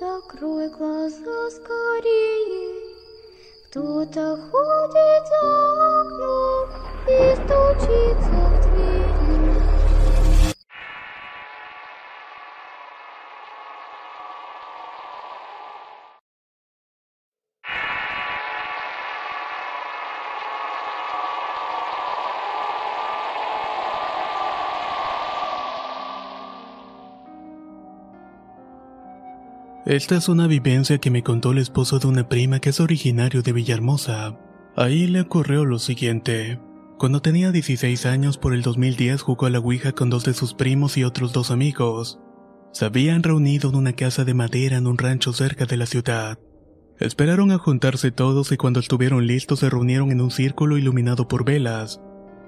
Закрой глаза скорее. Кто-то ходит за окном и стучится Esta es una vivencia que me contó el esposo de una prima que es originario de Villahermosa. Ahí le ocurrió lo siguiente. Cuando tenía 16 años por el 2010 jugó a la Ouija con dos de sus primos y otros dos amigos. Se habían reunido en una casa de madera en un rancho cerca de la ciudad. Esperaron a juntarse todos y cuando estuvieron listos se reunieron en un círculo iluminado por velas.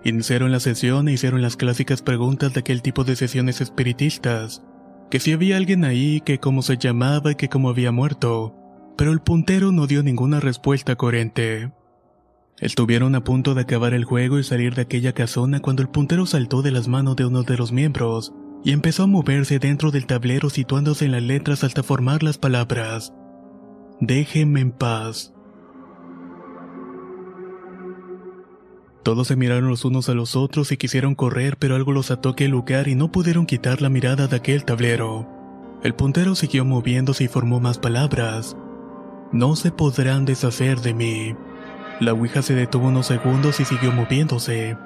Iniciaron la sesión e hicieron las clásicas preguntas de aquel tipo de sesiones espiritistas que si había alguien ahí, que cómo se llamaba y que cómo había muerto, pero el puntero no dio ninguna respuesta coherente. Estuvieron a punto de acabar el juego y salir de aquella casona cuando el puntero saltó de las manos de uno de los miembros y empezó a moverse dentro del tablero situándose en las letras hasta formar las palabras. Déjenme en paz. Todos se miraron los unos a los otros y quisieron correr, pero algo los ató aquel lugar y no pudieron quitar la mirada de aquel tablero. El puntero siguió moviéndose y formó más palabras. No se podrán deshacer de mí. La ouija se detuvo unos segundos y siguió moviéndose.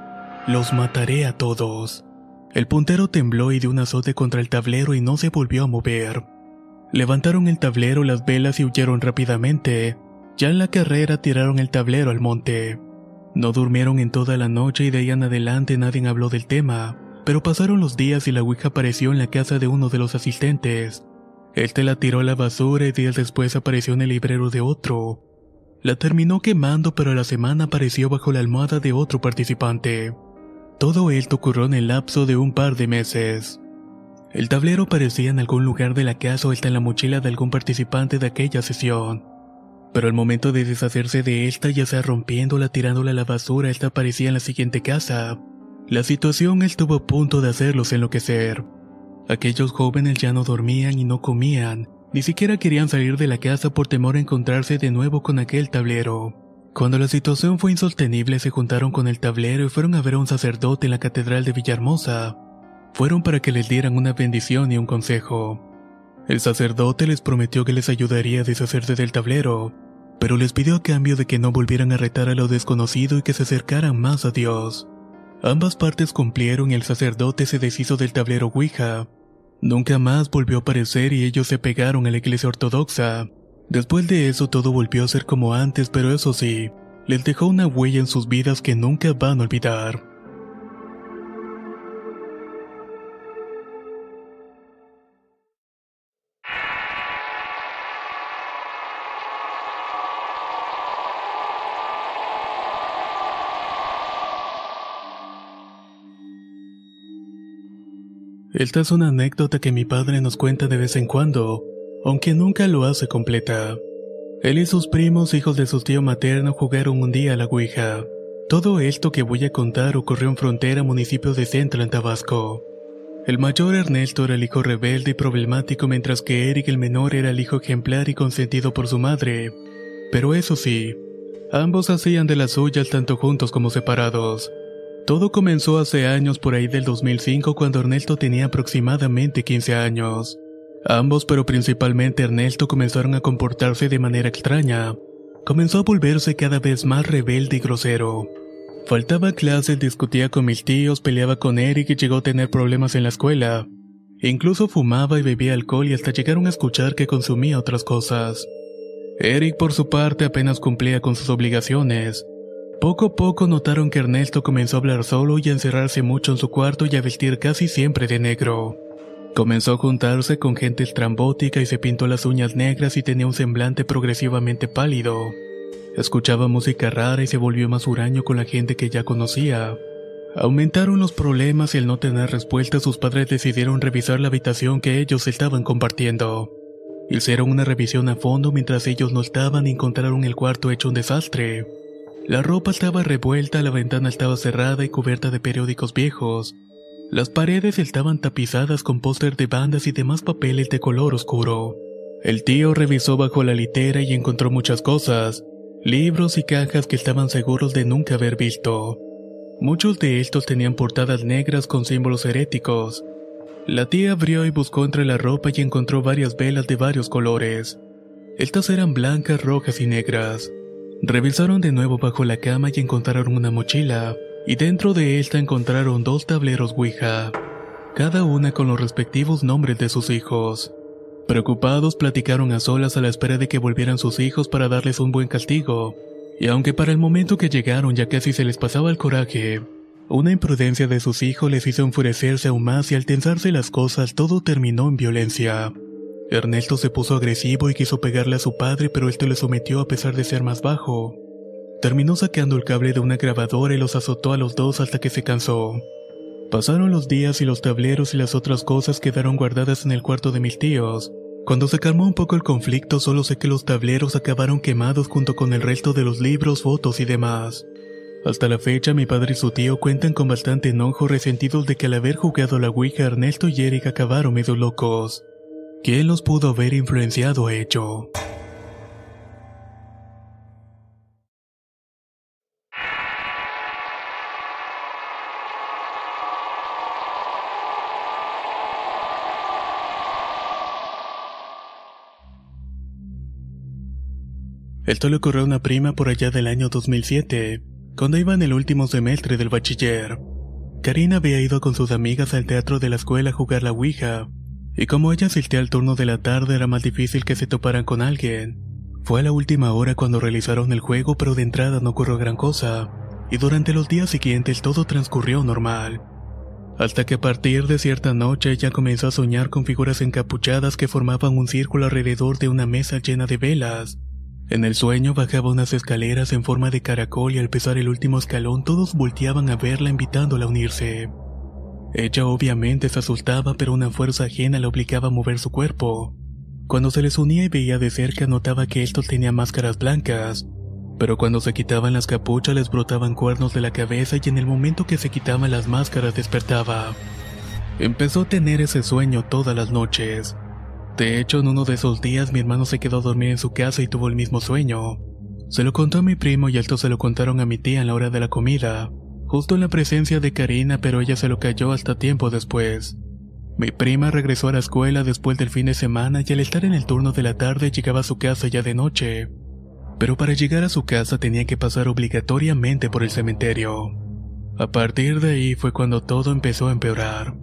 Los mataré a todos. El puntero tembló y dio un azote contra el tablero y no se volvió a mover. Levantaron el tablero, las velas y huyeron rápidamente. Ya en la carrera tiraron el tablero al monte. No durmieron en toda la noche y de ahí en adelante nadie habló del tema, pero pasaron los días y la Ouija apareció en la casa de uno de los asistentes. Este la tiró a la basura y días después apareció en el librero de otro. La terminó quemando pero a la semana apareció bajo la almohada de otro participante. Todo esto ocurrió en el lapso de un par de meses. El tablero aparecía en algún lugar de la casa o está en la mochila de algún participante de aquella sesión pero al momento de deshacerse de esta, ya sea rompiéndola, tirándola a la basura, esta aparecía en la siguiente casa. La situación estuvo a punto de hacerlos enloquecer. Aquellos jóvenes ya no dormían y no comían, ni siquiera querían salir de la casa por temor a encontrarse de nuevo con aquel tablero. Cuando la situación fue insostenible se juntaron con el tablero y fueron a ver a un sacerdote en la catedral de Villahermosa. Fueron para que les dieran una bendición y un consejo. El sacerdote les prometió que les ayudaría a deshacerse del tablero, pero les pidió a cambio de que no volvieran a retar a lo desconocido y que se acercaran más a Dios. Ambas partes cumplieron y el sacerdote se deshizo del tablero Ouija. Nunca más volvió a aparecer y ellos se pegaron a la iglesia ortodoxa. Después de eso todo volvió a ser como antes, pero eso sí, les dejó una huella en sus vidas que nunca van a olvidar. Esta es una anécdota que mi padre nos cuenta de vez en cuando, aunque nunca lo hace completa. Él y sus primos, hijos de su tío materno, jugaron un día a la Ouija. Todo esto que voy a contar ocurrió en frontera municipio de Central en Tabasco. El mayor Ernesto era el hijo rebelde y problemático, mientras que Eric el menor era el hijo ejemplar y consentido por su madre. Pero eso sí, ambos hacían de las suyas tanto juntos como separados. Todo comenzó hace años por ahí del 2005 cuando Ernesto tenía aproximadamente 15 años. Ambos, pero principalmente Ernesto, comenzaron a comportarse de manera extraña. Comenzó a volverse cada vez más rebelde y grosero. Faltaba clases, discutía con mis tíos, peleaba con Eric y llegó a tener problemas en la escuela. Incluso fumaba y bebía alcohol y hasta llegaron a escuchar que consumía otras cosas. Eric, por su parte, apenas cumplía con sus obligaciones. Poco a poco notaron que Ernesto comenzó a hablar solo y a encerrarse mucho en su cuarto y a vestir casi siempre de negro. Comenzó a juntarse con gente estrambótica y se pintó las uñas negras y tenía un semblante progresivamente pálido. Escuchaba música rara y se volvió más huraño con la gente que ya conocía. Aumentaron los problemas y al no tener respuesta sus padres decidieron revisar la habitación que ellos estaban compartiendo. Hicieron una revisión a fondo mientras ellos no estaban y encontraron el cuarto hecho un desastre. La ropa estaba revuelta, la ventana estaba cerrada y cubierta de periódicos viejos. Las paredes estaban tapizadas con póster de bandas y demás papeles de color oscuro. El tío revisó bajo la litera y encontró muchas cosas, libros y cajas que estaban seguros de nunca haber visto. Muchos de estos tenían portadas negras con símbolos heréticos. La tía abrió y buscó entre la ropa y encontró varias velas de varios colores. Estas eran blancas, rojas y negras. Revisaron de nuevo bajo la cama y encontraron una mochila, y dentro de esta encontraron dos tableros Ouija, cada una con los respectivos nombres de sus hijos. Preocupados platicaron a solas a la espera de que volvieran sus hijos para darles un buen castigo, y aunque para el momento que llegaron ya casi se les pasaba el coraje, una imprudencia de sus hijos les hizo enfurecerse aún más y al tensarse las cosas todo terminó en violencia. Ernesto se puso agresivo y quiso pegarle a su padre pero este le sometió a pesar de ser más bajo. Terminó sacando el cable de una grabadora y los azotó a los dos hasta que se cansó. Pasaron los días y los tableros y las otras cosas quedaron guardadas en el cuarto de mis tíos. Cuando se calmó un poco el conflicto, solo sé que los tableros acabaron quemados junto con el resto de los libros, fotos y demás. Hasta la fecha, mi padre y su tío cuentan con bastante enojo resentidos de que al haber jugado la Ouija, Ernesto y Eric acabaron medio locos. ¿Quién los pudo haber influenciado a ello? Esto le ocurrió a una prima por allá del año 2007, cuando iba en el último semestre del bachiller. Karina había ido con sus amigas al teatro de la escuela a jugar la Ouija, y como ella asistía al turno de la tarde era más difícil que se toparan con alguien. Fue a la última hora cuando realizaron el juego, pero de entrada no ocurrió gran cosa, y durante los días siguientes todo transcurrió normal. Hasta que a partir de cierta noche ella comenzó a soñar con figuras encapuchadas que formaban un círculo alrededor de una mesa llena de velas, en el sueño bajaba unas escaleras en forma de caracol y al pisar el último escalón todos volteaban a verla invitándola a unirse. Ella obviamente se asustaba pero una fuerza ajena la obligaba a mover su cuerpo. Cuando se les unía y veía de cerca notaba que estos tenían máscaras blancas, pero cuando se quitaban las capuchas les brotaban cuernos de la cabeza y en el momento que se quitaban las máscaras despertaba. Empezó a tener ese sueño todas las noches. De hecho, en uno de esos días mi hermano se quedó a dormir en su casa y tuvo el mismo sueño. Se lo contó a mi primo y esto se lo contaron a mi tía en la hora de la comida, justo en la presencia de Karina, pero ella se lo cayó hasta tiempo después. Mi prima regresó a la escuela después del fin de semana y al estar en el turno de la tarde llegaba a su casa ya de noche. Pero para llegar a su casa tenía que pasar obligatoriamente por el cementerio. A partir de ahí fue cuando todo empezó a empeorar.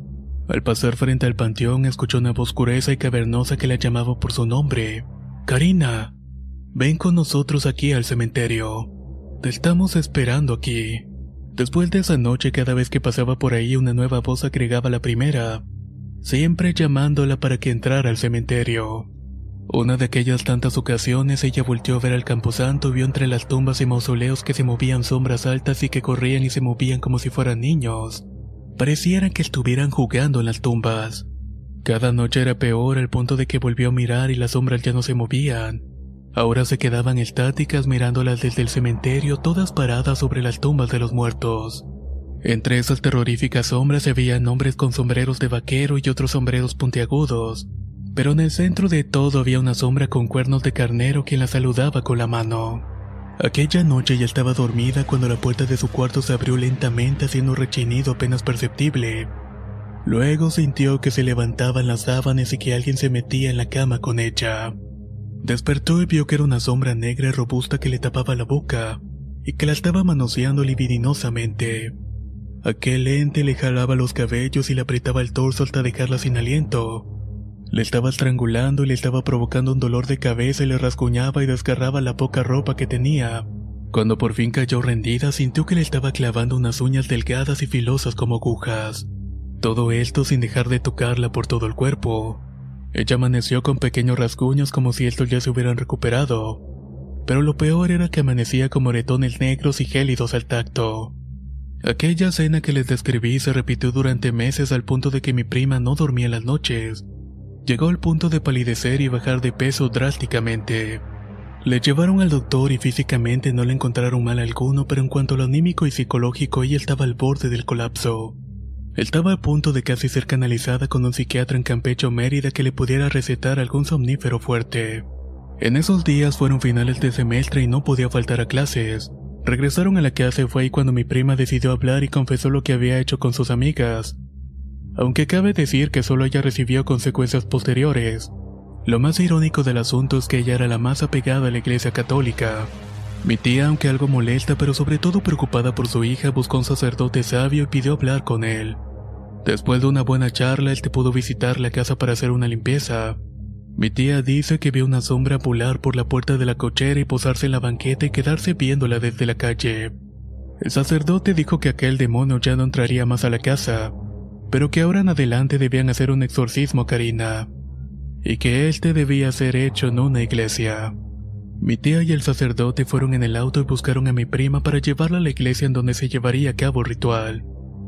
Al pasar frente al panteón escuchó una voz gruesa y cavernosa que la llamaba por su nombre. Karina, ven con nosotros aquí al cementerio. Te estamos esperando aquí. Después de esa noche, cada vez que pasaba por ahí, una nueva voz agregaba la primera, siempre llamándola para que entrara al cementerio. Una de aquellas tantas ocasiones ella volteó a ver al camposanto y vio entre las tumbas y mausoleos que se movían sombras altas y que corrían y se movían como si fueran niños. Pareciera que estuvieran jugando en las tumbas. Cada noche era peor al punto de que volvió a mirar y las sombras ya no se movían. Ahora se quedaban estáticas mirándolas desde el cementerio, todas paradas sobre las tumbas de los muertos. Entre esas terroríficas sombras se veían hombres con sombreros de vaquero y otros sombreros puntiagudos, pero en el centro de todo había una sombra con cuernos de carnero quien la saludaba con la mano. Aquella noche ya estaba dormida cuando la puerta de su cuarto se abrió lentamente haciendo un rechinido apenas perceptible. Luego sintió que se levantaban las sábanas y que alguien se metía en la cama con ella. Despertó y vio que era una sombra negra y robusta que le tapaba la boca y que la estaba manoseando libidinosamente. Aquel ente le jalaba los cabellos y le apretaba el torso hasta dejarla sin aliento. Le estaba estrangulando y le estaba provocando un dolor de cabeza y le rasguñaba y desgarraba la poca ropa que tenía. Cuando por fin cayó rendida, sintió que le estaba clavando unas uñas delgadas y filosas como agujas. Todo esto sin dejar de tocarla por todo el cuerpo. Ella amaneció con pequeños rasguños como si estos ya se hubieran recuperado. Pero lo peor era que amanecía con moretones negros y gélidos al tacto. Aquella escena que les describí se repitió durante meses al punto de que mi prima no dormía las noches. Llegó al punto de palidecer y bajar de peso drásticamente. Le llevaron al doctor y físicamente no le encontraron mal alguno, pero en cuanto a lo anímico y psicológico ella estaba al borde del colapso. Estaba a punto de casi ser canalizada con un psiquiatra en Campeche o Mérida que le pudiera recetar algún somnífero fuerte. En esos días fueron finales de semestre y no podía faltar a clases. Regresaron a la casa y fue ahí cuando mi prima decidió hablar y confesó lo que había hecho con sus amigas. Aunque cabe decir que solo ella recibió consecuencias posteriores. Lo más irónico del asunto es que ella era la más apegada a la iglesia católica. Mi tía, aunque algo molesta pero sobre todo preocupada por su hija, buscó un sacerdote sabio y pidió hablar con él. Después de una buena charla, él te pudo visitar la casa para hacer una limpieza. Mi tía dice que vio una sombra volar por la puerta de la cochera y posarse en la banqueta y quedarse viéndola desde la calle. El sacerdote dijo que aquel demonio ya no entraría más a la casa, pero que ahora en adelante debían hacer un exorcismo Karina, y que este debía ser hecho en una iglesia. Mi tía y el sacerdote fueron en el auto y buscaron a mi prima para llevarla a la iglesia en donde se llevaría a cabo el ritual.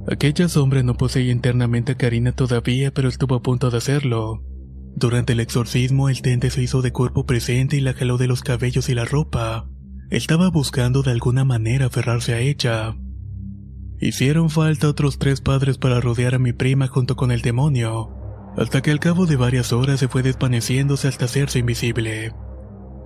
Aquella sombra no poseía internamente a Karina todavía, pero estuvo a punto de hacerlo. Durante el exorcismo, el tente se hizo de cuerpo presente y la jaló de los cabellos y la ropa. Estaba buscando de alguna manera aferrarse a ella. Hicieron falta otros tres padres para rodear a mi prima junto con el demonio, hasta que al cabo de varias horas se fue desvaneciéndose hasta hacerse invisible.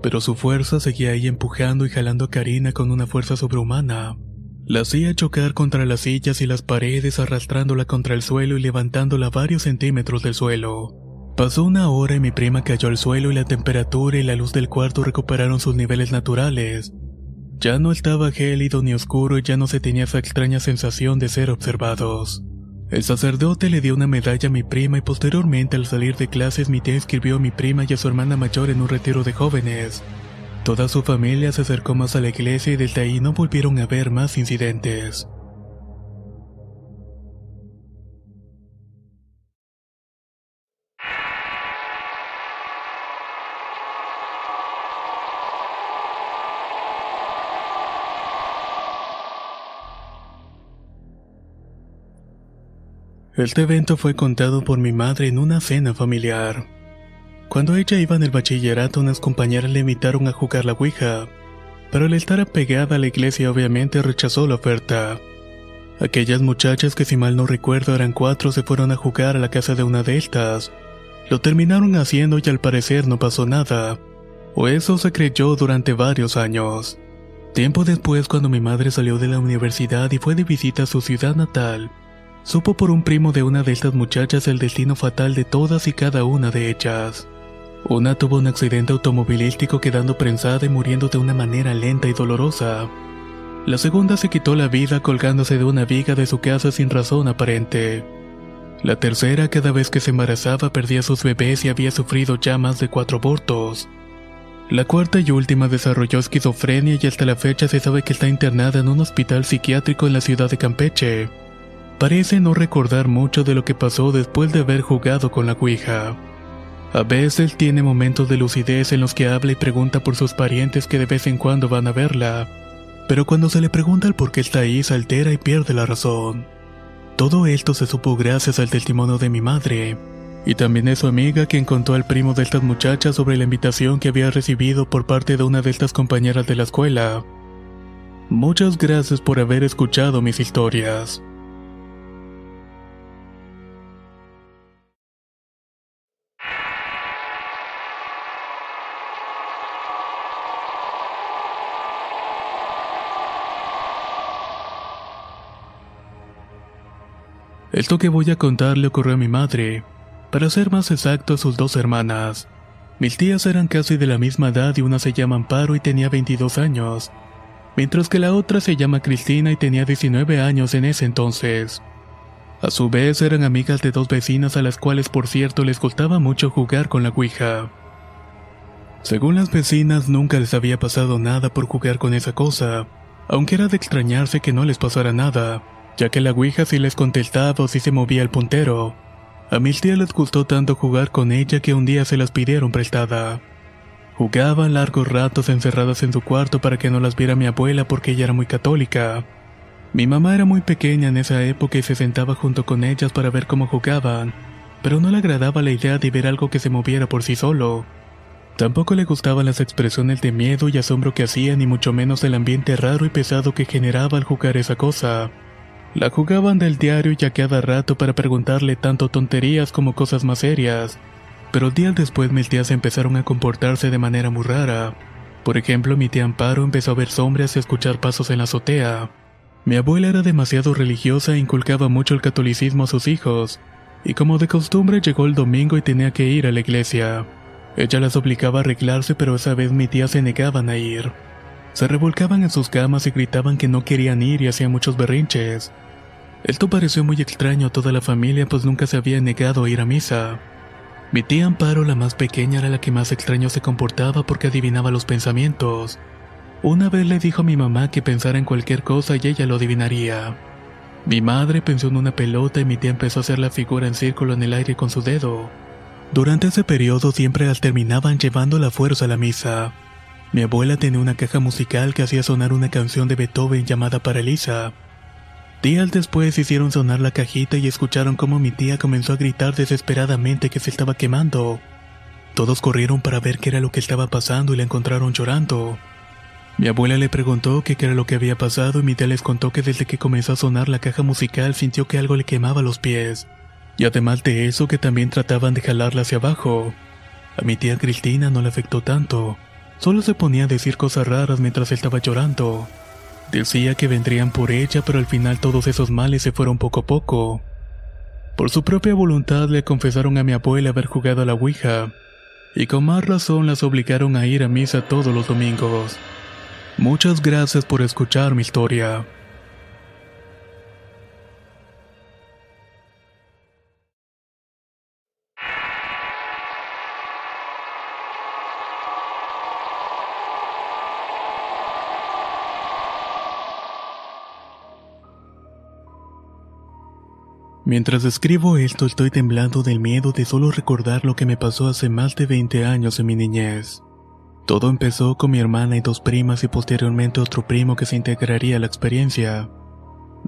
Pero su fuerza seguía ahí empujando y jalando a Karina con una fuerza sobrehumana. La hacía chocar contra las sillas y las paredes arrastrándola contra el suelo y levantándola varios centímetros del suelo. Pasó una hora y mi prima cayó al suelo y la temperatura y la luz del cuarto recuperaron sus niveles naturales. Ya no estaba gélido ni oscuro y ya no se tenía esa extraña sensación de ser observados. El sacerdote le dio una medalla a mi prima y posteriormente al salir de clases mi tía inscribió a mi prima y a su hermana mayor en un retiro de jóvenes. Toda su familia se acercó más a la iglesia y desde ahí no volvieron a ver más incidentes. Este evento fue contado por mi madre en una cena familiar. Cuando ella iba en el bachillerato, unas compañeras le invitaron a jugar la Ouija, pero al estar apegada a la iglesia obviamente rechazó la oferta. Aquellas muchachas que si mal no recuerdo eran cuatro se fueron a jugar a la casa de una de estas. Lo terminaron haciendo y al parecer no pasó nada, o eso se creyó durante varios años. Tiempo después cuando mi madre salió de la universidad y fue de visita a su ciudad natal, Supo por un primo de una de estas muchachas el destino fatal de todas y cada una de ellas. Una tuvo un accidente automovilístico quedando prensada y muriendo de una manera lenta y dolorosa. La segunda se quitó la vida colgándose de una viga de su casa sin razón aparente. La tercera cada vez que se embarazaba perdía sus bebés y había sufrido ya más de cuatro abortos. La cuarta y última desarrolló esquizofrenia y hasta la fecha se sabe que está internada en un hospital psiquiátrico en la ciudad de Campeche. Parece no recordar mucho de lo que pasó después de haber jugado con la Ouija. A veces tiene momentos de lucidez en los que habla y pregunta por sus parientes que de vez en cuando van a verla, pero cuando se le pregunta el por qué está ahí se altera y pierde la razón. Todo esto se supo gracias al testimonio de mi madre, y también de su amiga quien contó al primo de estas muchachas sobre la invitación que había recibido por parte de una de estas compañeras de la escuela. Muchas gracias por haber escuchado mis historias. Esto que voy a contar le ocurrió a mi madre, para ser más exacto a sus dos hermanas. Mis tías eran casi de la misma edad y una se llama Amparo y tenía 22 años, mientras que la otra se llama Cristina y tenía 19 años en ese entonces. A su vez eran amigas de dos vecinas a las cuales por cierto les gustaba mucho jugar con la Ouija. Según las vecinas nunca les había pasado nada por jugar con esa cosa, aunque era de extrañarse que no les pasara nada ya que la Ouija sí les contestaba o sí se movía el puntero. A mis tías les gustó tanto jugar con ella que un día se las pidieron prestada. Jugaban largos ratos encerradas en su cuarto para que no las viera mi abuela porque ella era muy católica. Mi mamá era muy pequeña en esa época y se sentaba junto con ellas para ver cómo jugaban, pero no le agradaba la idea de ver algo que se moviera por sí solo. Tampoco le gustaban las expresiones de miedo y asombro que hacían, ni mucho menos el ambiente raro y pesado que generaba al jugar esa cosa. La jugaban del diario y a cada rato para preguntarle tanto tonterías como cosas más serias. Pero días después mis tías empezaron a comportarse de manera muy rara. Por ejemplo, mi tía Amparo empezó a ver sombras y a escuchar pasos en la azotea. Mi abuela era demasiado religiosa e inculcaba mucho el catolicismo a sus hijos, y como de costumbre llegó el domingo y tenía que ir a la iglesia. Ella las obligaba a arreglarse, pero esa vez mi tía se negaban a ir. Se revolcaban en sus camas y gritaban que no querían ir y hacían muchos berrinches. Esto pareció muy extraño a toda la familia, pues nunca se había negado a ir a misa. Mi tía Amparo, la más pequeña, era la que más extraño se comportaba porque adivinaba los pensamientos. Una vez le dijo a mi mamá que pensara en cualquier cosa y ella lo adivinaría. Mi madre pensó en una pelota y mi tía empezó a hacer la figura en círculo en el aire con su dedo. Durante ese periodo siempre las terminaban llevando la fuerza a la misa. Mi abuela tenía una caja musical que hacía sonar una canción de Beethoven llamada Paralisa. Días después hicieron sonar la cajita y escucharon cómo mi tía comenzó a gritar desesperadamente que se estaba quemando. Todos corrieron para ver qué era lo que estaba pasando y la encontraron llorando. Mi abuela le preguntó qué era lo que había pasado y mi tía les contó que desde que comenzó a sonar la caja musical sintió que algo le quemaba los pies. Y además de eso que también trataban de jalarla hacia abajo. A mi tía Cristina no le afectó tanto. Solo se ponía a decir cosas raras mientras estaba llorando. Decía que vendrían por ella, pero al final todos esos males se fueron poco a poco. Por su propia voluntad le confesaron a mi abuela haber jugado a la Ouija, y con más razón las obligaron a ir a misa todos los domingos. Muchas gracias por escuchar mi historia. Mientras escribo esto estoy temblando del miedo de solo recordar lo que me pasó hace más de 20 años en mi niñez. Todo empezó con mi hermana y dos primas y posteriormente otro primo que se integraría a la experiencia.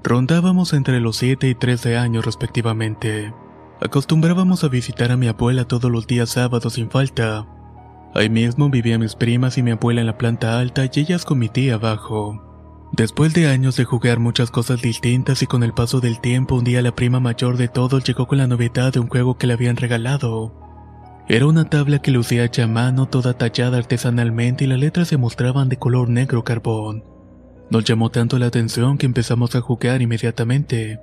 Rondábamos entre los 7 y 13 años respectivamente. Acostumbrábamos a visitar a mi abuela todos los días sábados sin falta. Ahí mismo vivían mis primas y mi abuela en la planta alta y ellas con mi tía abajo. Después de años de jugar muchas cosas distintas y con el paso del tiempo, un día la prima mayor de todos llegó con la novedad de un juego que le habían regalado. Era una tabla que lucía hecha a mano, toda tallada artesanalmente y las letras se mostraban de color negro carbón. Nos llamó tanto la atención que empezamos a jugar inmediatamente.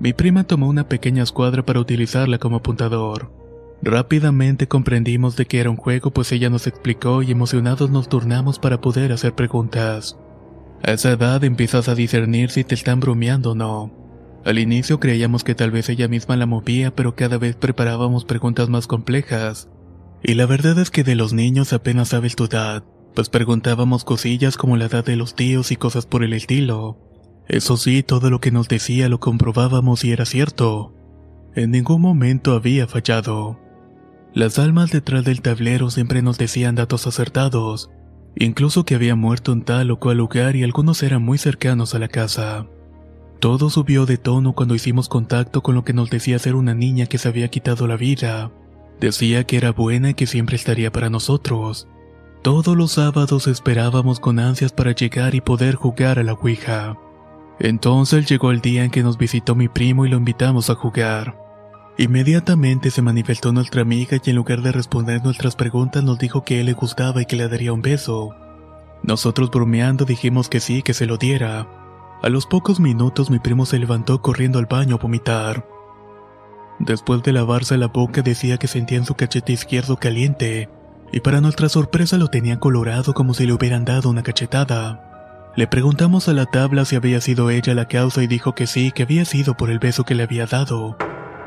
Mi prima tomó una pequeña escuadra para utilizarla como apuntador. Rápidamente comprendimos de que era un juego pues ella nos explicó y emocionados nos turnamos para poder hacer preguntas. A esa edad empiezas a discernir si te están bromeando o no. Al inicio creíamos que tal vez ella misma la movía, pero cada vez preparábamos preguntas más complejas. Y la verdad es que de los niños apenas sabes tu edad, pues preguntábamos cosillas como la edad de los tíos y cosas por el estilo. Eso sí, todo lo que nos decía lo comprobábamos y era cierto. En ningún momento había fallado. Las almas detrás del tablero siempre nos decían datos acertados, incluso que había muerto en tal o cual lugar y algunos eran muy cercanos a la casa. Todo subió de tono cuando hicimos contacto con lo que nos decía ser una niña que se había quitado la vida. Decía que era buena y que siempre estaría para nosotros. Todos los sábados esperábamos con ansias para llegar y poder jugar a la Ouija. Entonces llegó el día en que nos visitó mi primo y lo invitamos a jugar. Inmediatamente se manifestó nuestra amiga y en lugar de responder nuestras preguntas nos dijo que él le gustaba y que le daría un beso. Nosotros bromeando dijimos que sí, que se lo diera. A los pocos minutos mi primo se levantó corriendo al baño a vomitar. Después de lavarse la boca decía que sentía en su cachete izquierdo caliente, y para nuestra sorpresa lo tenía colorado como si le hubieran dado una cachetada. Le preguntamos a la tabla si había sido ella la causa y dijo que sí, que había sido por el beso que le había dado.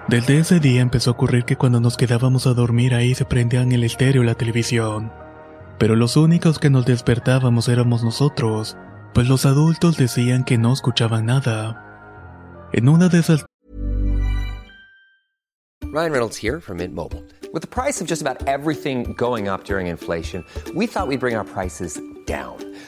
Desde ese día empezó a ocurrir que cuando nos quedábamos a dormir ahí se prendían el estéreo y la televisión. Pero los únicos que nos despertábamos éramos nosotros, pues los adultos decían que no escuchaban nada. En una de esas Ryan Reynolds here from Mint Mobile. With the price of just about everything going up during inflation, we thought we'd bring our prices down.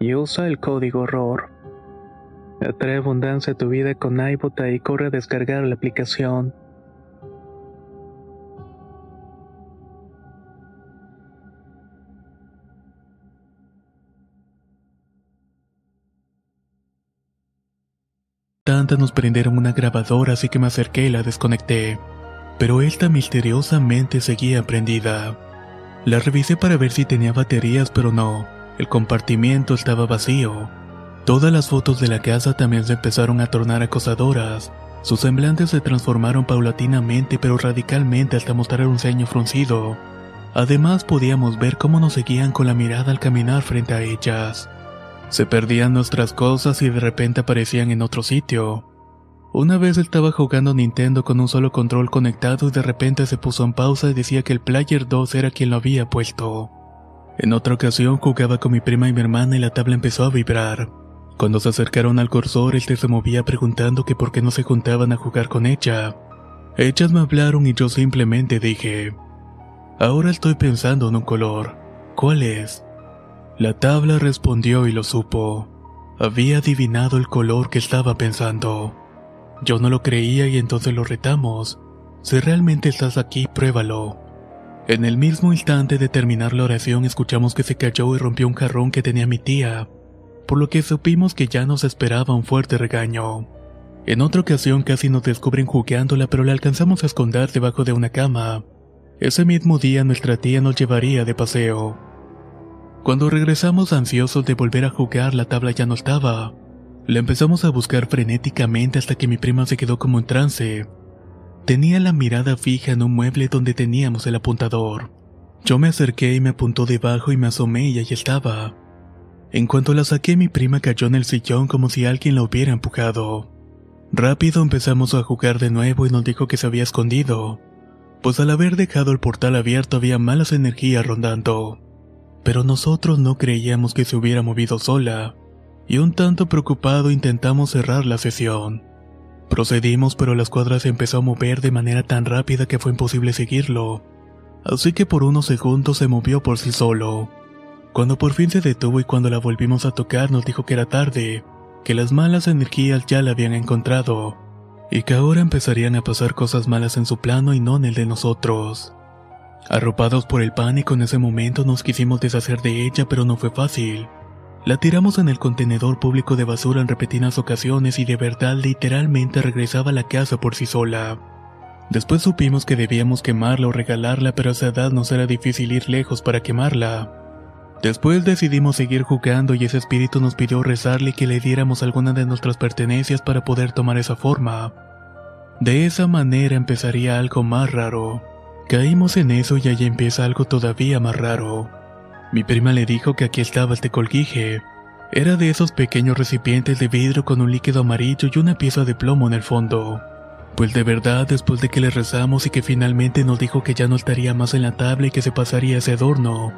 y usa el código ROR. Atrae abundancia a tu vida con iBota y corre a descargar la aplicación. Tantas nos prendieron una grabadora así que me acerqué y la desconecté. Pero esta misteriosamente seguía prendida. La revisé para ver si tenía baterías, pero no. El compartimiento estaba vacío. Todas las fotos de la casa también se empezaron a tornar acosadoras. Sus semblantes se transformaron paulatinamente pero radicalmente hasta mostrar un ceño fruncido. Además podíamos ver cómo nos seguían con la mirada al caminar frente a ellas. Se perdían nuestras cosas y de repente aparecían en otro sitio. Una vez estaba jugando Nintendo con un solo control conectado y de repente se puso en pausa y decía que el Player 2 era quien lo había puesto. En otra ocasión jugaba con mi prima y mi hermana y la tabla empezó a vibrar. Cuando se acercaron al cursor, este se movía preguntando que por qué no se juntaban a jugar con ella. Ellas me hablaron y yo simplemente dije, ahora estoy pensando en un color. ¿Cuál es? La tabla respondió y lo supo. Había adivinado el color que estaba pensando. Yo no lo creía y entonces lo retamos. Si realmente estás aquí, pruébalo. En el mismo instante de terminar la oración escuchamos que se cayó y rompió un jarrón que tenía mi tía, por lo que supimos que ya nos esperaba un fuerte regaño. En otra ocasión casi nos descubren jugueándola pero la alcanzamos a esconder debajo de una cama. Ese mismo día nuestra tía nos llevaría de paseo. Cuando regresamos ansiosos de volver a jugar la tabla ya no estaba. La empezamos a buscar frenéticamente hasta que mi prima se quedó como en trance. Tenía la mirada fija en un mueble donde teníamos el apuntador. Yo me acerqué y me apuntó debajo y me asomé y ahí estaba. En cuanto la saqué mi prima cayó en el sillón como si alguien la hubiera empujado. Rápido empezamos a jugar de nuevo y nos dijo que se había escondido, pues al haber dejado el portal abierto había malas energías rondando. Pero nosotros no creíamos que se hubiera movido sola, y un tanto preocupado intentamos cerrar la sesión. Procedimos pero la escuadra se empezó a mover de manera tan rápida que fue imposible seguirlo, así que por unos segundos se movió por sí solo. Cuando por fin se detuvo y cuando la volvimos a tocar nos dijo que era tarde, que las malas energías ya la habían encontrado y que ahora empezarían a pasar cosas malas en su plano y no en el de nosotros. Arropados por el pánico en ese momento nos quisimos deshacer de ella pero no fue fácil. La tiramos en el contenedor público de basura en repetidas ocasiones y de verdad literalmente regresaba a la casa por sí sola. Después supimos que debíamos quemarla o regalarla pero a esa edad nos era difícil ir lejos para quemarla. Después decidimos seguir jugando y ese espíritu nos pidió rezarle que le diéramos alguna de nuestras pertenencias para poder tomar esa forma. De esa manera empezaría algo más raro. Caímos en eso y allí empieza algo todavía más raro. Mi prima le dijo que aquí estaba el tecolguije. Era de esos pequeños recipientes de vidrio con un líquido amarillo y una pieza de plomo en el fondo. Pues de verdad, después de que le rezamos y que finalmente nos dijo que ya no estaría más en la tabla y que se pasaría ese adorno,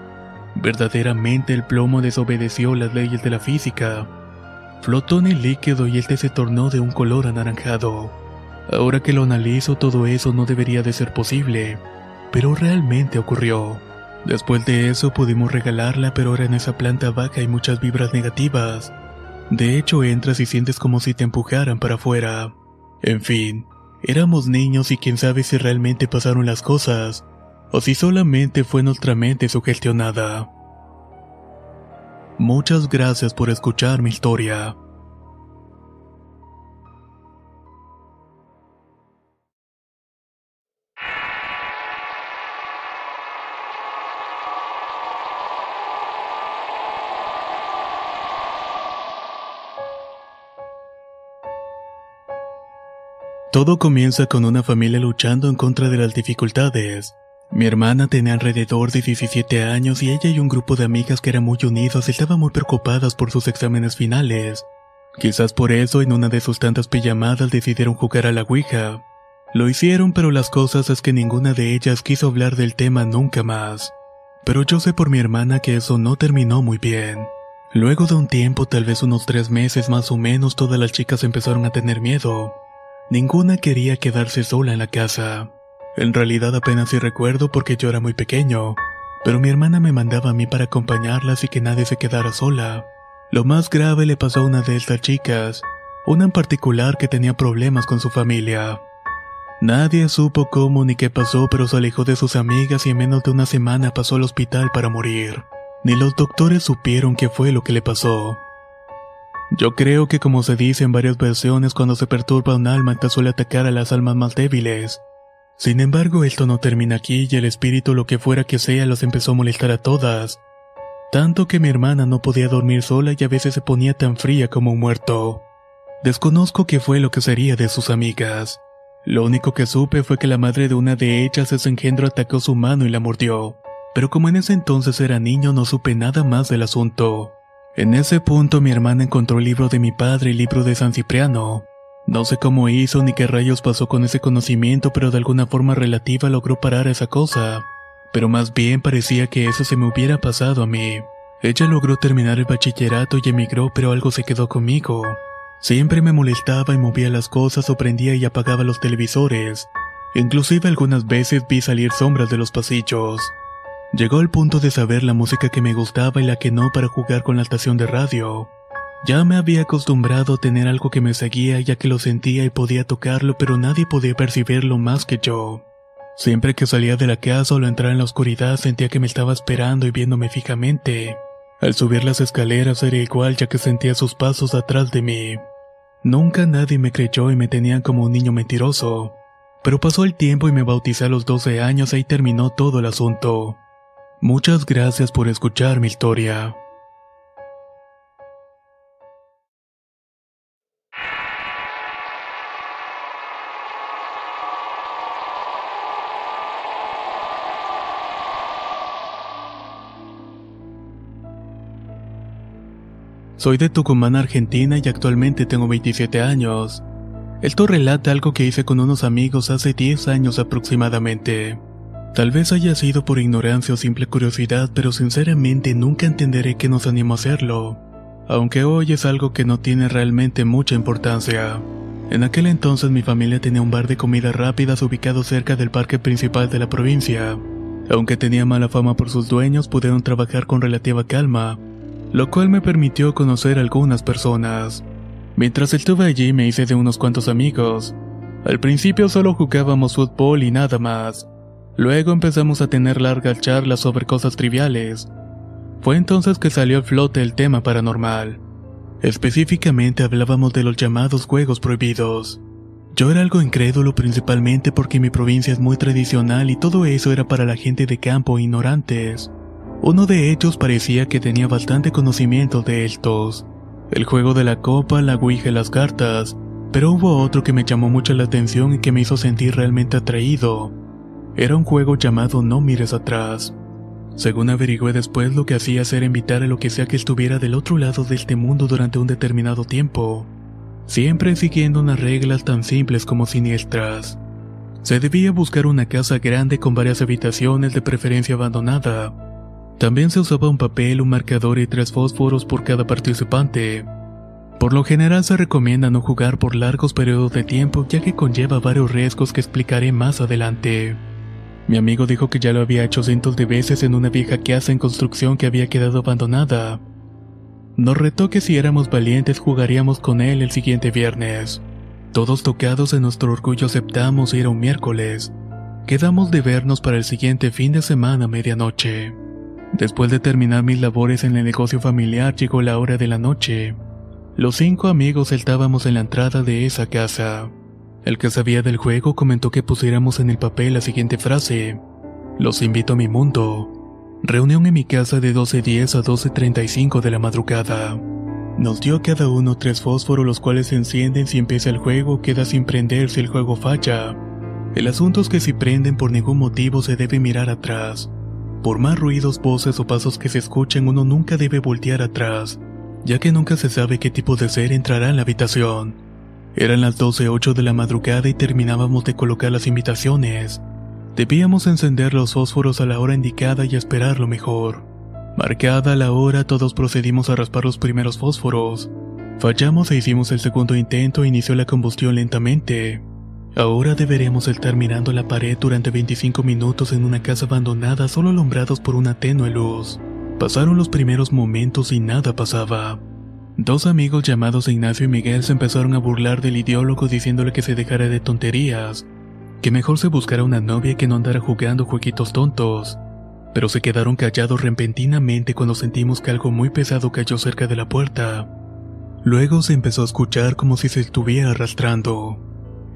Verdaderamente el plomo desobedeció las leyes de la física. Flotó en el líquido y este se tornó de un color anaranjado. Ahora que lo analizo, todo eso no debería de ser posible, pero realmente ocurrió. Después de eso pudimos regalarla, pero ahora en esa planta baja hay muchas vibras negativas. De hecho, entras y sientes como si te empujaran para afuera. En fin, éramos niños y quién sabe si realmente pasaron las cosas, o si solamente fue nuestra mente sugestionada. Muchas gracias por escuchar mi historia. Todo comienza con una familia luchando en contra de las dificultades. Mi hermana tenía alrededor de 17 años y ella y un grupo de amigas que eran muy unidos estaban muy preocupadas por sus exámenes finales. Quizás por eso en una de sus tantas pijamadas decidieron jugar a la Ouija. Lo hicieron pero las cosas es que ninguna de ellas quiso hablar del tema nunca más. Pero yo sé por mi hermana que eso no terminó muy bien. Luego de un tiempo, tal vez unos tres meses más o menos, todas las chicas empezaron a tener miedo. Ninguna quería quedarse sola en la casa. En realidad apenas sí recuerdo porque yo era muy pequeño, pero mi hermana me mandaba a mí para acompañarlas y que nadie se quedara sola. Lo más grave le pasó a una de estas chicas, una en particular que tenía problemas con su familia. Nadie supo cómo ni qué pasó, pero se alejó de sus amigas y en menos de una semana pasó al hospital para morir. Ni los doctores supieron qué fue lo que le pasó. Yo creo que como se dice en varias versiones, cuando se perturba un alma, te suele atacar a las almas más débiles. Sin embargo, esto no termina aquí y el espíritu, lo que fuera que sea, los empezó a molestar a todas. Tanto que mi hermana no podía dormir sola y a veces se ponía tan fría como un muerto. Desconozco qué fue lo que sería de sus amigas. Lo único que supe fue que la madre de una de ellas, ese engendro, atacó su mano y la mordió. Pero como en ese entonces era niño, no supe nada más del asunto. En ese punto mi hermana encontró el libro de mi padre el libro de San Cipriano. No sé cómo hizo ni qué rayos pasó con ese conocimiento, pero de alguna forma relativa logró parar esa cosa. Pero más bien parecía que eso se me hubiera pasado a mí. Ella logró terminar el bachillerato y emigró, pero algo se quedó conmigo. Siempre me molestaba y movía las cosas o prendía y apagaba los televisores. Inclusive algunas veces vi salir sombras de los pasillos. Llegó al punto de saber la música que me gustaba y la que no para jugar con la estación de radio. Ya me había acostumbrado a tener algo que me seguía ya que lo sentía y podía tocarlo, pero nadie podía percibirlo más que yo. Siempre que salía de la casa o lo entraba en la oscuridad sentía que me estaba esperando y viéndome fijamente. Al subir las escaleras era igual ya que sentía sus pasos atrás de mí. Nunca nadie me creyó y me tenían como un niño mentiroso. Pero pasó el tiempo y me bauticé a los 12 años y ahí terminó todo el asunto. Muchas gracias por escuchar mi historia. Soy de Tucumán, Argentina y actualmente tengo 27 años. Esto relata algo que hice con unos amigos hace 10 años aproximadamente. Tal vez haya sido por ignorancia o simple curiosidad, pero sinceramente nunca entenderé qué nos animó a hacerlo. Aunque hoy es algo que no tiene realmente mucha importancia. En aquel entonces mi familia tenía un bar de comidas rápidas ubicado cerca del parque principal de la provincia. Aunque tenía mala fama por sus dueños, pudieron trabajar con relativa calma, lo cual me permitió conocer algunas personas. Mientras estuve allí me hice de unos cuantos amigos. Al principio solo jugábamos fútbol y nada más. Luego empezamos a tener largas charlas sobre cosas triviales. Fue entonces que salió a flote el tema paranormal. Específicamente hablábamos de los llamados juegos prohibidos. Yo era algo incrédulo principalmente porque mi provincia es muy tradicional y todo eso era para la gente de campo ignorantes. Uno de ellos parecía que tenía bastante conocimiento de estos. El juego de la copa, la ouija y las cartas, pero hubo otro que me llamó mucho la atención y que me hizo sentir realmente atraído. Era un juego llamado No mires atrás. Según averigüé después, lo que hacía era invitar a lo que sea que estuviera del otro lado de este mundo durante un determinado tiempo siempre siguiendo unas reglas tan simples como siniestras. Se debía buscar una casa grande con varias habitaciones de preferencia abandonada. También se usaba un papel, un marcador y tres fósforos por cada participante. Por lo general se recomienda no jugar por largos periodos de tiempo ya que conlleva varios riesgos que explicaré más adelante. Mi amigo dijo que ya lo había hecho cientos de veces en una vieja casa en construcción que había quedado abandonada nos retó que si éramos valientes jugaríamos con él el siguiente viernes. Todos tocados en nuestro orgullo aceptamos ir a un miércoles. Quedamos de vernos para el siguiente fin de semana a medianoche. Después de terminar mis labores en el negocio familiar llegó la hora de la noche. Los cinco amigos estábamos en la entrada de esa casa. El que sabía del juego comentó que pusiéramos en el papel la siguiente frase. Los invito a mi mundo. Reunión en mi casa de 12.10 a 12.35 de la madrugada. Nos dio cada uno tres fósforos los cuales se encienden si empieza el juego queda sin prender si el juego falla. El asunto es que si prenden por ningún motivo se debe mirar atrás. Por más ruidos, voces o pasos que se escuchen uno nunca debe voltear atrás, ya que nunca se sabe qué tipo de ser entrará en la habitación. Eran las 12.08 de la madrugada y terminábamos de colocar las invitaciones. Debíamos encender los fósforos a la hora indicada y esperar lo mejor. Marcada la hora, todos procedimos a raspar los primeros fósforos. Fallamos e hicimos el segundo intento e inició la combustión lentamente. Ahora deberemos estar mirando la pared durante 25 minutos en una casa abandonada solo alumbrados por una tenue luz. Pasaron los primeros momentos y nada pasaba. Dos amigos llamados Ignacio y Miguel se empezaron a burlar del ideólogo diciéndole que se dejara de tonterías, que mejor se buscara una novia que no andara jugando jueguitos tontos, pero se quedaron callados repentinamente cuando sentimos que algo muy pesado cayó cerca de la puerta. Luego se empezó a escuchar como si se estuviera arrastrando.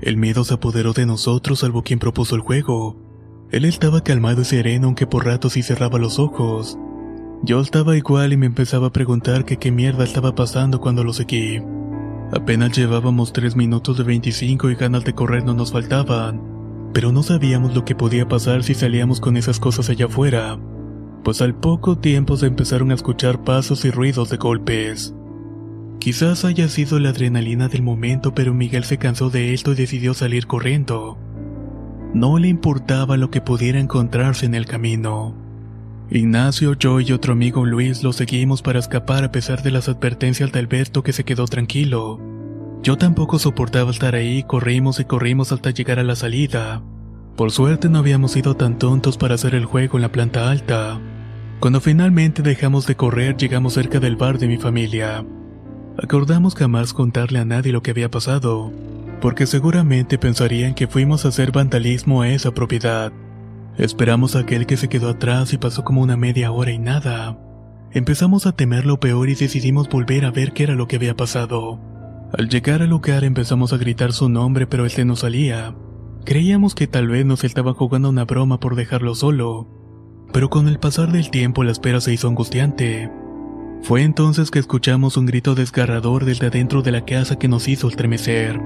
El miedo se apoderó de nosotros salvo quien propuso el juego. Él estaba calmado y sereno aunque por ratos sí cerraba los ojos. Yo estaba igual y me empezaba a preguntar qué mierda estaba pasando cuando lo seguí. Apenas llevábamos tres minutos de 25 y ganas de correr no nos faltaban pero no sabíamos lo que podía pasar si salíamos con esas cosas allá afuera, pues al poco tiempo se empezaron a escuchar pasos y ruidos de golpes. Quizás haya sido la adrenalina del momento, pero Miguel se cansó de esto y decidió salir corriendo. No le importaba lo que pudiera encontrarse en el camino. Ignacio, yo y otro amigo Luis lo seguimos para escapar a pesar de las advertencias de Alberto que se quedó tranquilo. Yo tampoco soportaba estar ahí, corrimos y corrimos hasta llegar a la salida. Por suerte no habíamos sido tan tontos para hacer el juego en la planta alta. Cuando finalmente dejamos de correr llegamos cerca del bar de mi familia. Acordamos jamás contarle a nadie lo que había pasado, porque seguramente pensarían que fuimos a hacer vandalismo a esa propiedad. Esperamos a aquel que se quedó atrás y pasó como una media hora y nada. Empezamos a temer lo peor y decidimos volver a ver qué era lo que había pasado. Al llegar al lugar empezamos a gritar su nombre, pero este no salía. Creíamos que tal vez nos estaba jugando una broma por dejarlo solo, pero con el pasar del tiempo la espera se hizo angustiante. Fue entonces que escuchamos un grito desgarrador desde adentro de la casa que nos hizo estremecer.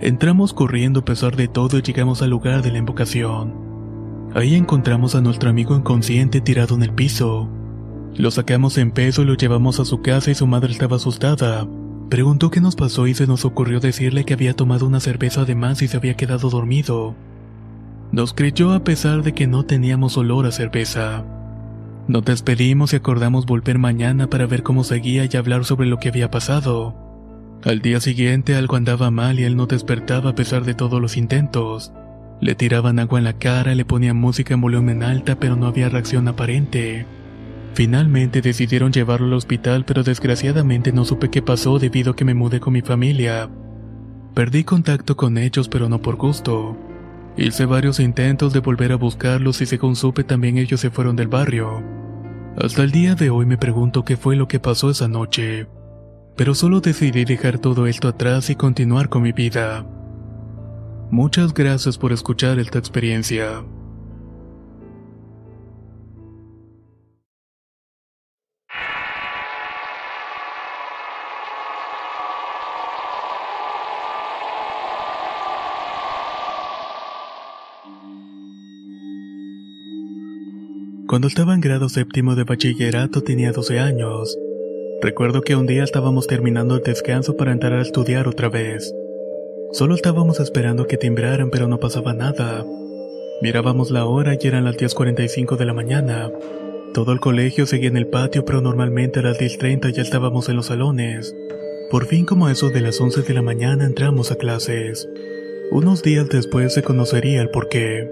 Entramos corriendo a pesar de todo y llegamos al lugar de la invocación. Ahí encontramos a nuestro amigo inconsciente tirado en el piso. Lo sacamos en peso y lo llevamos a su casa y su madre estaba asustada, Preguntó qué nos pasó y se nos ocurrió decirle que había tomado una cerveza de más y se había quedado dormido. Nos creyó a pesar de que no teníamos olor a cerveza. Nos despedimos y acordamos volver mañana para ver cómo seguía y hablar sobre lo que había pasado. Al día siguiente algo andaba mal y él no despertaba a pesar de todos los intentos. Le tiraban agua en la cara, le ponían música en volumen alta pero no había reacción aparente. Finalmente decidieron llevarlo al hospital, pero desgraciadamente no supe qué pasó debido a que me mudé con mi familia. Perdí contacto con ellos, pero no por gusto. Hice varios intentos de volver a buscarlos y según supe también ellos se fueron del barrio. Hasta el día de hoy me pregunto qué fue lo que pasó esa noche. Pero solo decidí dejar todo esto atrás y continuar con mi vida. Muchas gracias por escuchar esta experiencia. Cuando estaba en grado séptimo de bachillerato tenía 12 años. Recuerdo que un día estábamos terminando el descanso para entrar a estudiar otra vez. Solo estábamos esperando que timbraran pero no pasaba nada. Mirábamos la hora y eran las 10.45 de la mañana. Todo el colegio seguía en el patio pero normalmente a las 10.30 ya estábamos en los salones. Por fin como eso de las 11 de la mañana entramos a clases. Unos días después se conocería el porqué.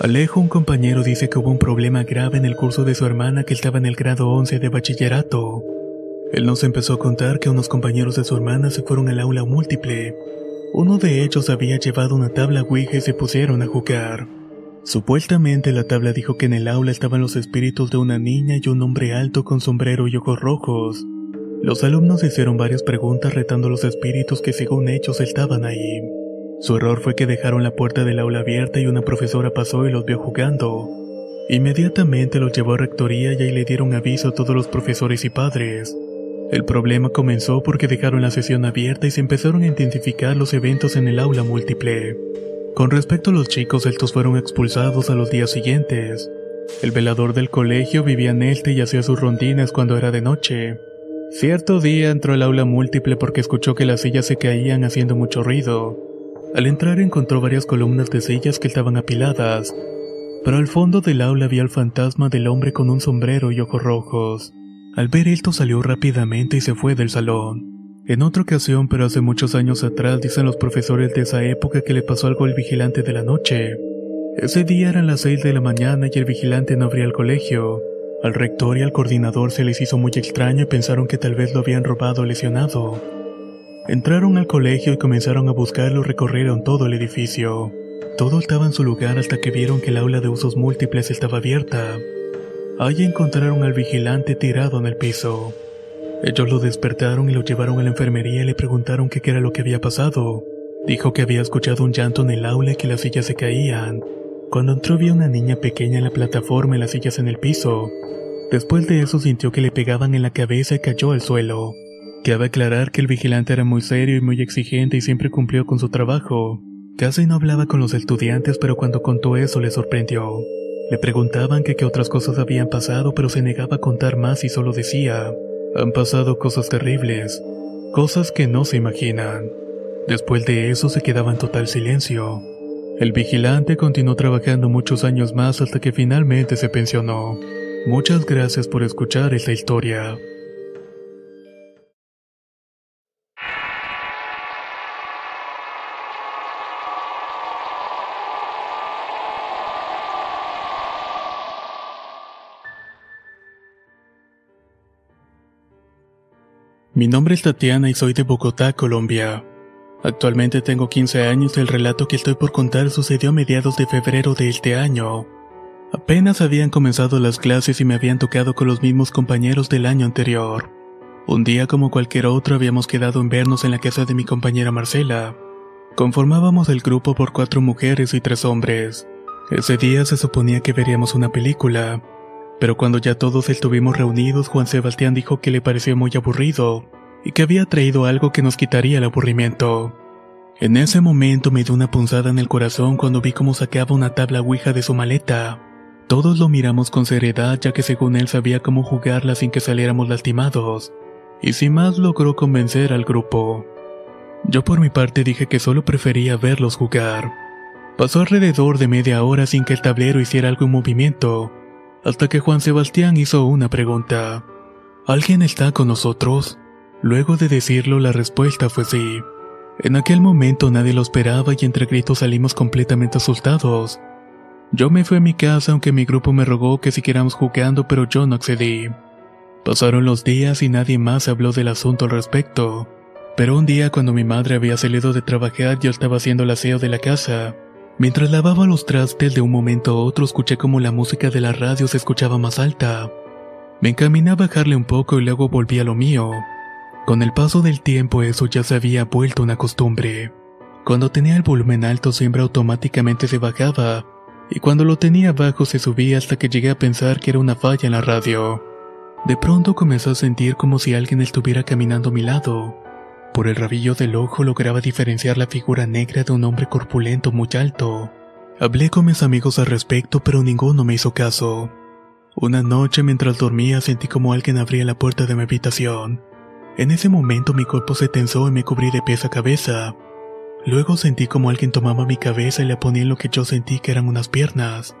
Alejo, un compañero, dice que hubo un problema grave en el curso de su hermana que estaba en el grado 11 de bachillerato. Él nos empezó a contar que unos compañeros de su hermana se fueron al aula múltiple. Uno de ellos había llevado una tabla Ouija y se pusieron a jugar. Supuestamente la tabla dijo que en el aula estaban los espíritus de una niña y un hombre alto con sombrero y ojos rojos. Los alumnos hicieron varias preguntas retando a los espíritus que según ellos estaban ahí. Su error fue que dejaron la puerta del aula abierta y una profesora pasó y los vio jugando. Inmediatamente los llevó a rectoría y ahí le dieron aviso a todos los profesores y padres. El problema comenzó porque dejaron la sesión abierta y se empezaron a intensificar los eventos en el aula múltiple. Con respecto a los chicos, estos fueron expulsados a los días siguientes. El velador del colegio vivía en este y hacía sus rondines cuando era de noche. Cierto día entró al aula múltiple porque escuchó que las sillas se caían haciendo mucho ruido. Al entrar encontró varias columnas de sillas que estaban apiladas, pero al fondo del aula vio al fantasma del hombre con un sombrero y ojos rojos. Al ver esto salió rápidamente y se fue del salón. En otra ocasión, pero hace muchos años atrás, dicen los profesores de esa época que le pasó algo al vigilante de la noche. Ese día eran las seis de la mañana y el vigilante no abría el colegio. Al rector y al coordinador se les hizo muy extraño y pensaron que tal vez lo habían robado o lesionado. Entraron al colegio y comenzaron a buscarlo recorrieron todo el edificio. Todo estaba en su lugar hasta que vieron que el aula de usos múltiples estaba abierta. Allí encontraron al vigilante tirado en el piso. Ellos lo despertaron y lo llevaron a la enfermería y le preguntaron qué era lo que había pasado. Dijo que había escuchado un llanto en el aula y que las sillas se caían. Cuando entró vio una niña pequeña en la plataforma y las sillas en el piso. Después de eso sintió que le pegaban en la cabeza y cayó al suelo. Cabe aclarar que el vigilante era muy serio y muy exigente y siempre cumplió con su trabajo. Casi no hablaba con los estudiantes, pero cuando contó eso le sorprendió. Le preguntaban que qué otras cosas habían pasado, pero se negaba a contar más y solo decía, han pasado cosas terribles, cosas que no se imaginan. Después de eso se quedaba en total silencio. El vigilante continuó trabajando muchos años más hasta que finalmente se pensionó. Muchas gracias por escuchar esta historia. Mi nombre es Tatiana y soy de Bogotá, Colombia. Actualmente tengo 15 años y el relato que estoy por contar sucedió a mediados de febrero de este año. Apenas habían comenzado las clases y me habían tocado con los mismos compañeros del año anterior. Un día como cualquier otro habíamos quedado en vernos en la casa de mi compañera Marcela. Conformábamos el grupo por cuatro mujeres y tres hombres. Ese día se suponía que veríamos una película, pero cuando ya todos estuvimos reunidos, Juan Sebastián dijo que le pareció muy aburrido y que había traído algo que nos quitaría el aburrimiento. En ese momento me dio una punzada en el corazón cuando vi cómo sacaba una tabla ouija de su maleta. Todos lo miramos con seriedad ya que según él sabía cómo jugarla sin que saliéramos lastimados, y sin más logró convencer al grupo. Yo por mi parte dije que solo prefería verlos jugar. Pasó alrededor de media hora sin que el tablero hiciera algo en movimiento, hasta que Juan Sebastián hizo una pregunta. ¿Alguien está con nosotros? Luego de decirlo, la respuesta fue sí. En aquel momento nadie lo esperaba y entre gritos salimos completamente asustados. Yo me fui a mi casa aunque mi grupo me rogó que siguiéramos jugando pero yo no accedí. Pasaron los días y nadie más habló del asunto al respecto. Pero un día cuando mi madre había salido de trabajar yo estaba haciendo el aseo de la casa. Mientras lavaba los trastes de un momento a otro escuché como la música de la radio se escuchaba más alta. Me encaminé a bajarle un poco y luego volví a lo mío. Con el paso del tiempo eso ya se había vuelto una costumbre. Cuando tenía el volumen alto siempre automáticamente se bajaba, y cuando lo tenía bajo se subía hasta que llegué a pensar que era una falla en la radio. De pronto comenzó a sentir como si alguien estuviera caminando a mi lado. Por el rabillo del ojo lograba diferenciar la figura negra de un hombre corpulento muy alto. Hablé con mis amigos al respecto, pero ninguno me hizo caso. Una noche mientras dormía sentí como alguien abría la puerta de mi habitación. En ese momento mi cuerpo se tensó y me cubrí de pies a cabeza. Luego sentí como alguien tomaba mi cabeza y la ponía en lo que yo sentí que eran unas piernas.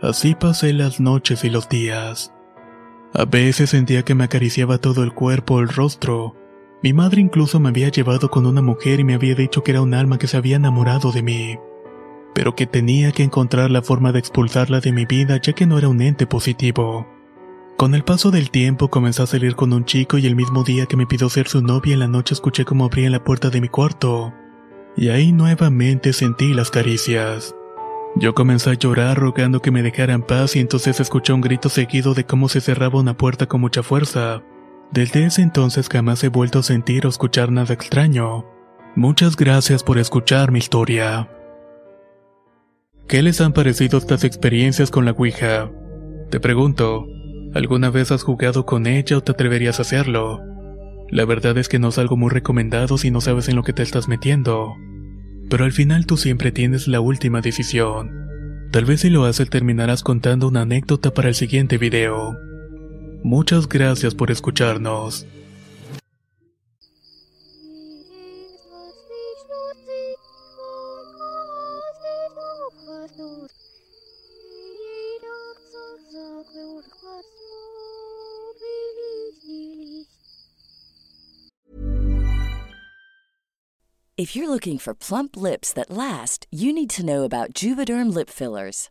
Así pasé las noches y los días. A veces sentía que me acariciaba todo el cuerpo o el rostro, mi madre incluso me había llevado con una mujer y me había dicho que era un alma que se había enamorado de mí, pero que tenía que encontrar la forma de expulsarla de mi vida ya que no era un ente positivo. Con el paso del tiempo comencé a salir con un chico y el mismo día que me pidió ser su novia en la noche escuché cómo abría la puerta de mi cuarto, y ahí nuevamente sentí las caricias. Yo comencé a llorar rogando que me dejaran paz y entonces escuché un grito seguido de cómo se cerraba una puerta con mucha fuerza. Desde ese entonces jamás he vuelto a sentir o escuchar nada extraño. Muchas gracias por escuchar mi historia. ¿Qué les han parecido estas experiencias con la Ouija? Te pregunto, ¿alguna vez has jugado con ella o te atreverías a hacerlo? La verdad es que no es algo muy recomendado si no sabes en lo que te estás metiendo. Pero al final tú siempre tienes la última decisión. Tal vez si lo haces terminarás contando una anécdota para el siguiente video. Muchas gracias por escucharnos. If you're looking for plump lips that last, you need to know about Juvederm lip fillers.